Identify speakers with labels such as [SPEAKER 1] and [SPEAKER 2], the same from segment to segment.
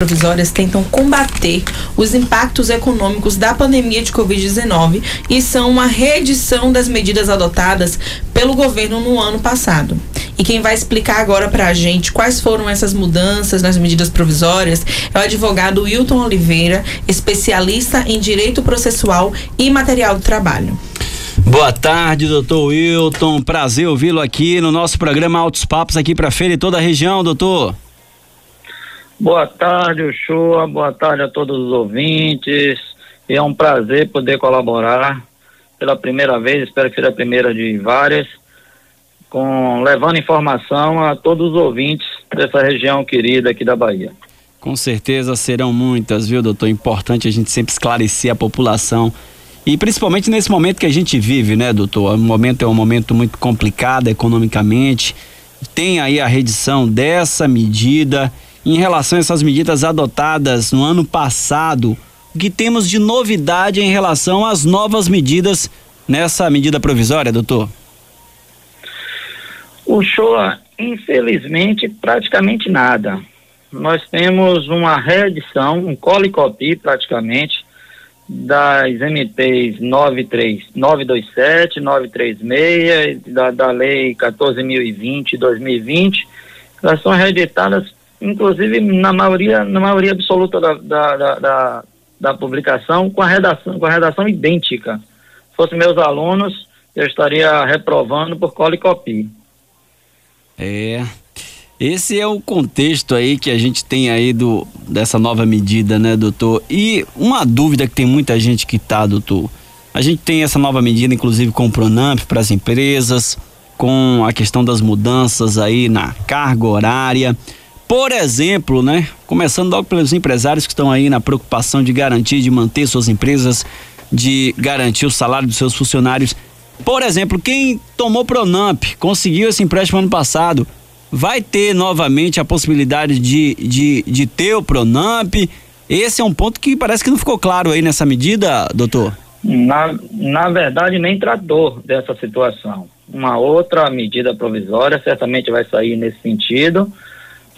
[SPEAKER 1] provisórias tentam combater os impactos econômicos da pandemia de Covid-19 e são uma reedição das medidas adotadas pelo governo no ano passado. E quem vai explicar agora para a gente quais foram essas mudanças nas medidas provisórias é o advogado Wilton Oliveira, especialista em direito processual e material do trabalho.
[SPEAKER 2] Boa tarde, doutor Wilton. Prazer ouvi-lo aqui no nosso programa Altos Papos aqui para feira e toda a região, doutor.
[SPEAKER 3] Boa tarde, Uchoa. Boa tarde a todos os ouvintes. É um prazer poder colaborar pela primeira vez, espero que seja a primeira de várias, com levando informação a todos os ouvintes dessa região querida aqui da Bahia.
[SPEAKER 2] Com certeza serão muitas, viu, doutor? Importante a gente sempre esclarecer a população. E principalmente nesse momento que a gente vive, né, doutor? O momento é um momento muito complicado economicamente. Tem aí a redição dessa medida em relação a essas medidas adotadas no ano passado, o que temos de novidade em relação às novas medidas nessa medida provisória, doutor?
[SPEAKER 3] O show, infelizmente, praticamente nada. Nós temos uma reedição, um cole copy praticamente, das MPs 93, 927, 936, da, da Lei 14.020 2020. Elas são reeditadas inclusive na maioria, na maioria absoluta da, da, da, da, publicação, com a redação, com a redação idêntica. Se fossem meus alunos, eu estaria reprovando por cola e copia.
[SPEAKER 2] É. Esse é o contexto aí que a gente tem aí do, dessa nova medida, né, doutor? E uma dúvida que tem muita gente que tá, doutor. A gente tem essa nova medida, inclusive com o Pronamp para as empresas, com a questão das mudanças aí na carga horária. Por exemplo, né? Começando logo pelos empresários que estão aí na preocupação de garantir, de manter suas empresas, de garantir o salário dos seus funcionários. Por exemplo, quem tomou Pronamp, conseguiu esse empréstimo ano passado, vai ter novamente a possibilidade de, de, de ter o Pronamp? Esse é um ponto que parece que não ficou claro aí nessa medida, doutor.
[SPEAKER 3] Na, na verdade, nem tratou dessa situação. Uma outra medida provisória certamente vai sair nesse sentido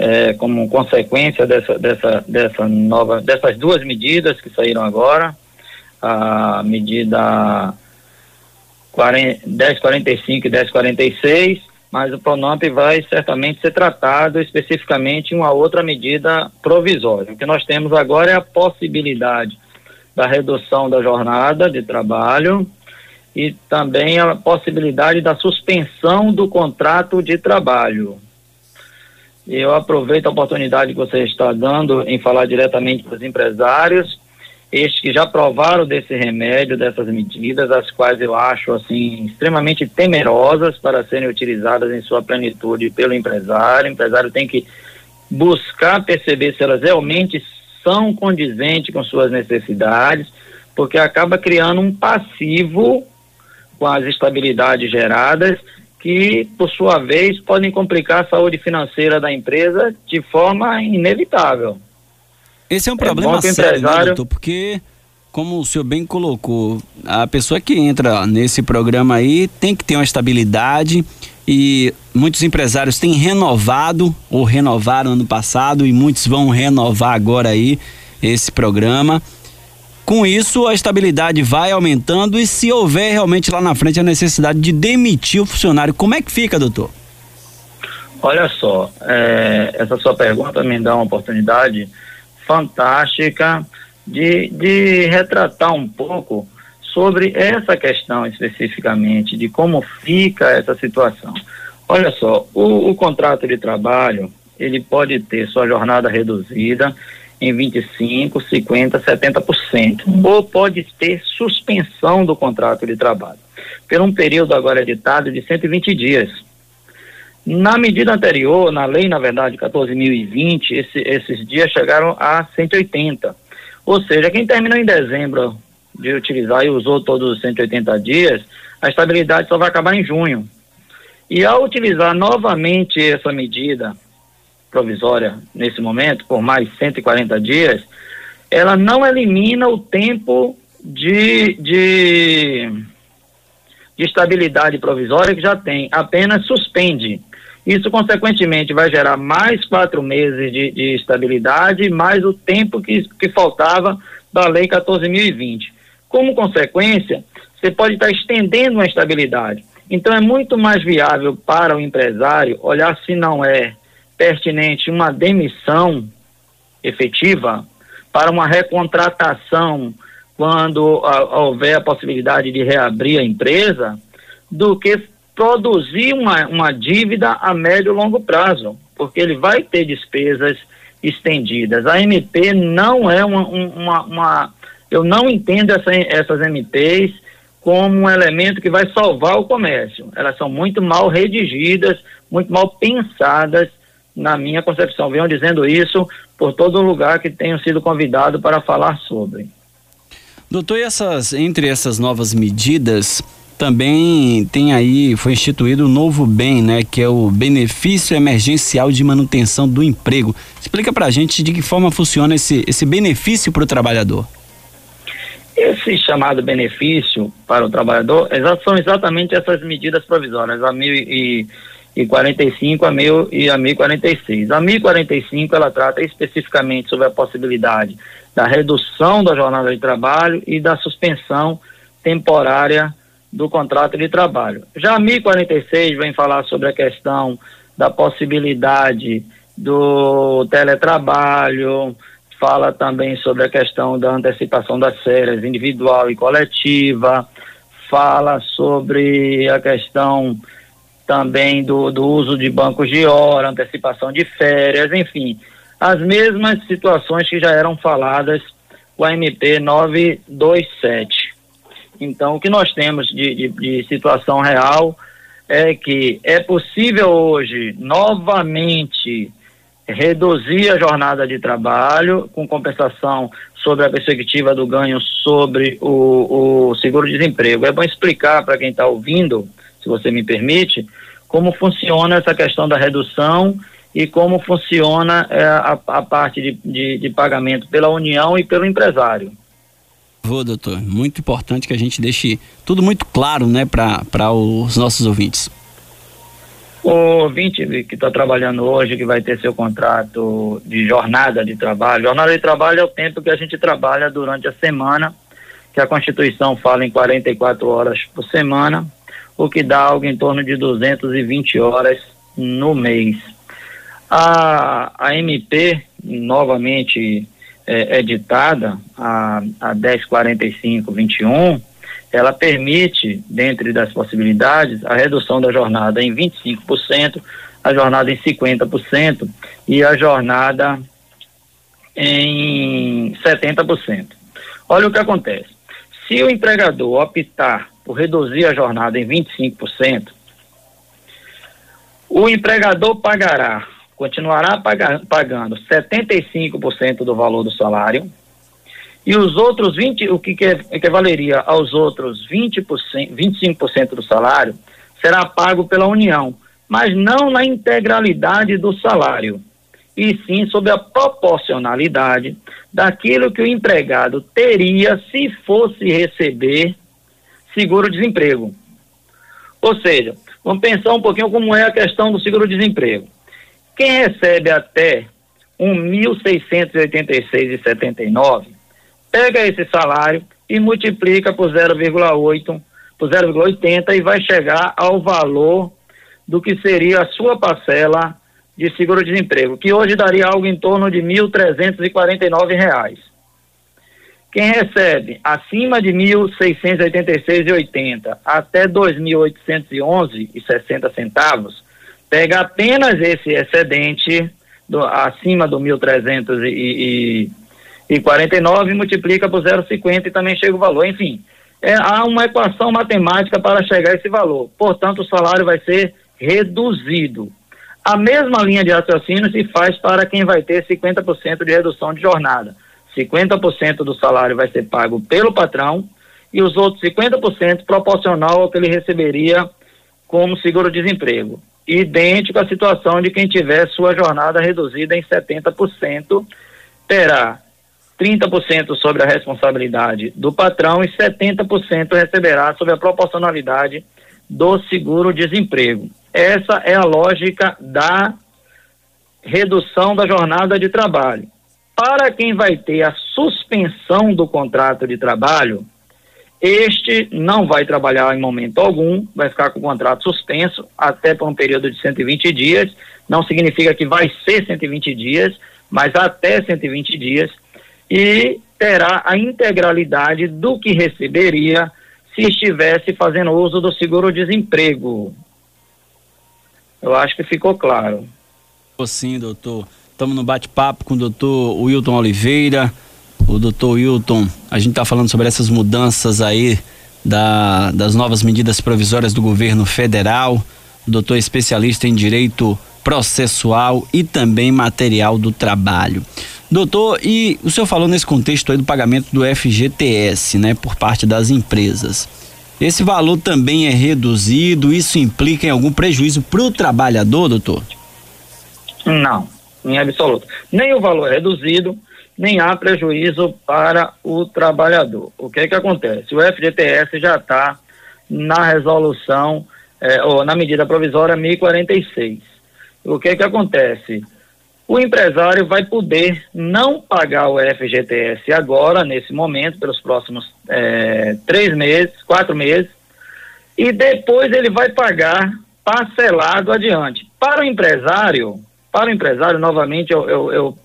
[SPEAKER 3] é, como consequência dessa, dessa, dessa nova, dessas duas medidas que saíram agora, a medida 40, 1045 e 1046, mas o Pronamp vai certamente ser tratado especificamente em uma outra medida provisória. O que nós temos agora é a possibilidade da redução da jornada de trabalho e também a possibilidade da suspensão do contrato de trabalho. Eu aproveito a oportunidade que você está dando em falar diretamente para os empresários, estes que já provaram desse remédio, dessas medidas, as quais eu acho assim extremamente temerosas para serem utilizadas em sua plenitude pelo empresário. O empresário tem que buscar perceber se elas realmente são condizentes com suas necessidades, porque acaba criando um passivo com as estabilidades geradas que, por sua vez, podem complicar a saúde financeira da empresa de forma inevitável.
[SPEAKER 2] Esse é um é problema é sério, né, empresário... né, doutor? Porque, como o senhor bem colocou, a pessoa que entra nesse programa aí tem que ter uma estabilidade e muitos empresários têm renovado ou renovaram ano passado e muitos vão renovar agora aí esse programa. Com isso, a estabilidade vai aumentando e se houver realmente lá na frente a necessidade de demitir o funcionário, como é que fica, doutor?
[SPEAKER 3] Olha só, é, essa sua pergunta me dá uma oportunidade fantástica de, de retratar um pouco sobre essa questão especificamente, de como fica essa situação. Olha só, o, o contrato de trabalho, ele pode ter sua jornada reduzida, em 25, 50, 70%. Ou pode ter suspensão do contrato de trabalho, por um período agora editado de 120 dias. Na medida anterior, na lei, na verdade, 14.020, esse, esses dias chegaram a 180. Ou seja, quem terminou em dezembro de utilizar e usou todos os 180 dias, a estabilidade só vai acabar em junho. E ao utilizar novamente essa medida provisória nesse momento, por mais 140 dias, ela não elimina o tempo de, de, de estabilidade provisória que já tem, apenas suspende. Isso, consequentemente, vai gerar mais quatro meses de, de estabilidade, mais o tempo que, que faltava da Lei 14.020. Como consequência, você pode estar estendendo a estabilidade. Então, é muito mais viável para o empresário olhar se não é pertinente uma demissão efetiva para uma recontratação quando a, houver a possibilidade de reabrir a empresa, do que produzir uma, uma dívida a médio e longo prazo, porque ele vai ter despesas estendidas. A MP não é uma, uma, uma eu não entendo essa, essas MPs como um elemento que vai salvar o comércio. Elas são muito mal redigidas, muito mal pensadas, na minha concepção. Venham dizendo isso por todo lugar que tenham sido convidado para falar sobre.
[SPEAKER 2] Doutor, e essas, entre essas novas medidas, também tem aí, foi instituído um novo bem, né, que é o benefício emergencial de manutenção do emprego. Explica pra gente de que forma funciona esse, esse benefício para o trabalhador.
[SPEAKER 3] Esse chamado benefício para o trabalhador são exatamente essas medidas provisórias, a mil e, e 45 a mil e a 1046. A 1045 ela trata especificamente sobre a possibilidade da redução da jornada de trabalho e da suspensão temporária do contrato de trabalho. Já a 1046 vem falar sobre a questão da possibilidade do teletrabalho, fala também sobre a questão da antecipação das férias individual e coletiva, fala sobre a questão também do, do uso de bancos de hora, antecipação de férias, enfim, as mesmas situações que já eram faladas com a MP 927. Então, o que nós temos de, de, de situação real é que é possível hoje novamente reduzir a jornada de trabalho com compensação sobre a perspectiva do ganho sobre o, o seguro-desemprego. É bom explicar para quem está ouvindo, se você me permite, como funciona essa questão da redução e como funciona é, a, a, parte de, de, de pagamento pela União e pelo empresário.
[SPEAKER 2] Vou, doutor. Muito importante que a gente deixe tudo muito claro, né, para os nossos ouvintes.
[SPEAKER 3] O ouvinte que está trabalhando hoje, que vai ter seu contrato de jornada de trabalho, jornada de trabalho é o tempo que a gente trabalha durante a semana, que a Constituição fala em 44 horas por semana, o que dá algo em torno de 220 horas no mês. A, a MP, novamente é, editada, a, a 1045-21, ela permite, dentre das possibilidades, a redução da jornada em 25%, a jornada em 50% e a jornada em 70%. Olha o que acontece. Se o empregador optar por reduzir a jornada em 25%, o empregador pagará, continuará pagando 75% do valor do salário, e os outros 20, o que equivaleria aos outros 20%, 25% do salário, será pago pela União, mas não na integralidade do salário, e sim sob a proporcionalidade daquilo que o empregado teria se fosse receber seguro-desemprego. Ou seja, vamos pensar um pouquinho como é a questão do seguro-desemprego. Quem recebe até R$ 1.686,79 pega esse salário e multiplica por 0,8, por 0,80 e vai chegar ao valor do que seria a sua parcela de seguro-desemprego, que hoje daria algo em torno de R$ 1.349. Quem recebe acima de R$ 1.686,80 até R$ 2.811,60 centavos, pega apenas esse excedente do, acima do 1.300 e, e 49 multiplica por 0,50 e também chega o valor. Enfim, é, há uma equação matemática para chegar a esse valor. Portanto, o salário vai ser reduzido. A mesma linha de raciocínio se faz para quem vai ter 50% de redução de jornada. 50% do salário vai ser pago pelo patrão e os outros 50% proporcional ao que ele receberia como seguro-desemprego. Idêntico à situação de quem tiver sua jornada reduzida em 70%, terá 30% sobre a responsabilidade do patrão e 70% receberá sobre a proporcionalidade do seguro-desemprego. Essa é a lógica da redução da jornada de trabalho. Para quem vai ter a suspensão do contrato de trabalho, este não vai trabalhar em momento algum, vai ficar com o contrato suspenso até por um período de 120 dias. Não significa que vai ser 120 dias, mas até 120 dias. E terá a integralidade do que receberia se estivesse fazendo uso do seguro-desemprego. Eu acho que ficou claro.
[SPEAKER 2] Sim, doutor. Estamos no bate-papo com o doutor Wilton Oliveira. O doutor Wilton, a gente está falando sobre essas mudanças aí da, das novas medidas provisórias do governo federal. O doutor é especialista em direito processual e também material do trabalho. Doutor, e o senhor falou nesse contexto aí do pagamento do FGTS, né, por parte das empresas. Esse valor também é reduzido, isso implica em algum prejuízo para o trabalhador, doutor?
[SPEAKER 3] Não, em absoluto. Nem o valor é reduzido, nem há prejuízo para o trabalhador. O que é que acontece? O FGTS já está na resolução, eh, ou na medida provisória 1046. O que é que acontece? o empresário vai poder não pagar o FGTS agora, nesse momento, pelos próximos é, três meses, quatro meses, e depois ele vai pagar parcelado adiante. Para o empresário, para o empresário, novamente, eu, eu, eu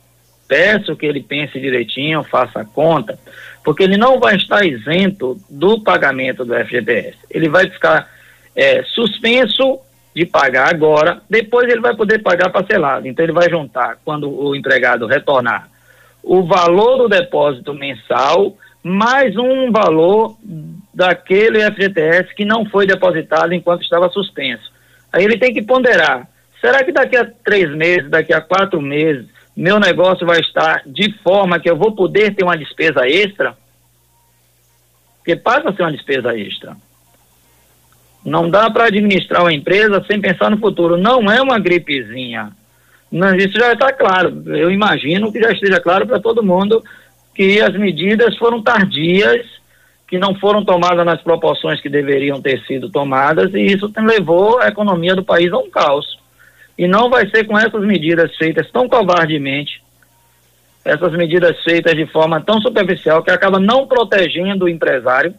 [SPEAKER 3] peço que ele pense direitinho, faça a conta, porque ele não vai estar isento do pagamento do FGTS. Ele vai ficar é, suspenso de pagar agora, depois ele vai poder pagar parcelado. Então ele vai juntar, quando o empregado retornar, o valor do depósito mensal mais um valor daquele FGTS que não foi depositado enquanto estava suspenso. Aí ele tem que ponderar: será que daqui a três meses, daqui a quatro meses, meu negócio vai estar de forma que eu vou poder ter uma despesa extra? Porque passa a ser uma despesa extra. Não dá para administrar uma empresa sem pensar no futuro. Não é uma gripezinha. Não, isso já está claro. Eu imagino que já esteja claro para todo mundo que as medidas foram tardias, que não foram tomadas nas proporções que deveriam ter sido tomadas, e isso levou a economia do país a um caos. E não vai ser com essas medidas feitas tão covardemente, essas medidas feitas de forma tão superficial, que acaba não protegendo o empresário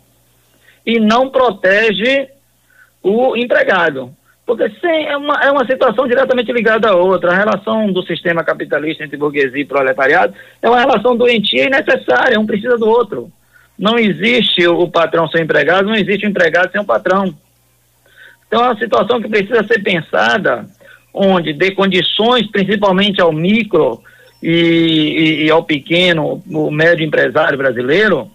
[SPEAKER 3] e não protege o empregado. Porque sim, é, uma, é uma situação diretamente ligada à outra. A relação do sistema capitalista entre burguesia e proletariado é uma relação doentia e necessária, um precisa do outro. Não existe o patrão sem empregado, não existe o empregado sem o patrão. Então é uma situação que precisa ser pensada, onde dê condições, principalmente ao micro e, e, e ao pequeno, o médio empresário brasileiro,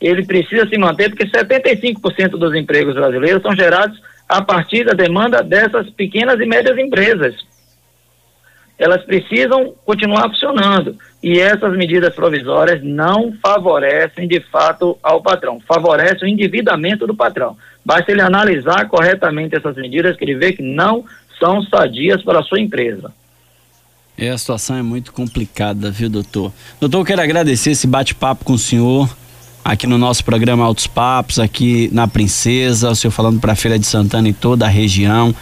[SPEAKER 3] ele precisa se manter, porque 75% dos empregos brasileiros são gerados a partir da demanda dessas pequenas e médias empresas. Elas precisam continuar funcionando. E essas medidas provisórias não favorecem de fato ao patrão, favorecem o endividamento do patrão. Basta ele analisar corretamente essas medidas que ele vê que não são sadias para a sua empresa.
[SPEAKER 2] É, a situação é muito complicada, viu, doutor? Doutor, eu quero agradecer esse bate-papo com o senhor aqui no nosso programa Altos Papos, aqui na Princesa, o senhor falando para a Feira de Santana e toda a região.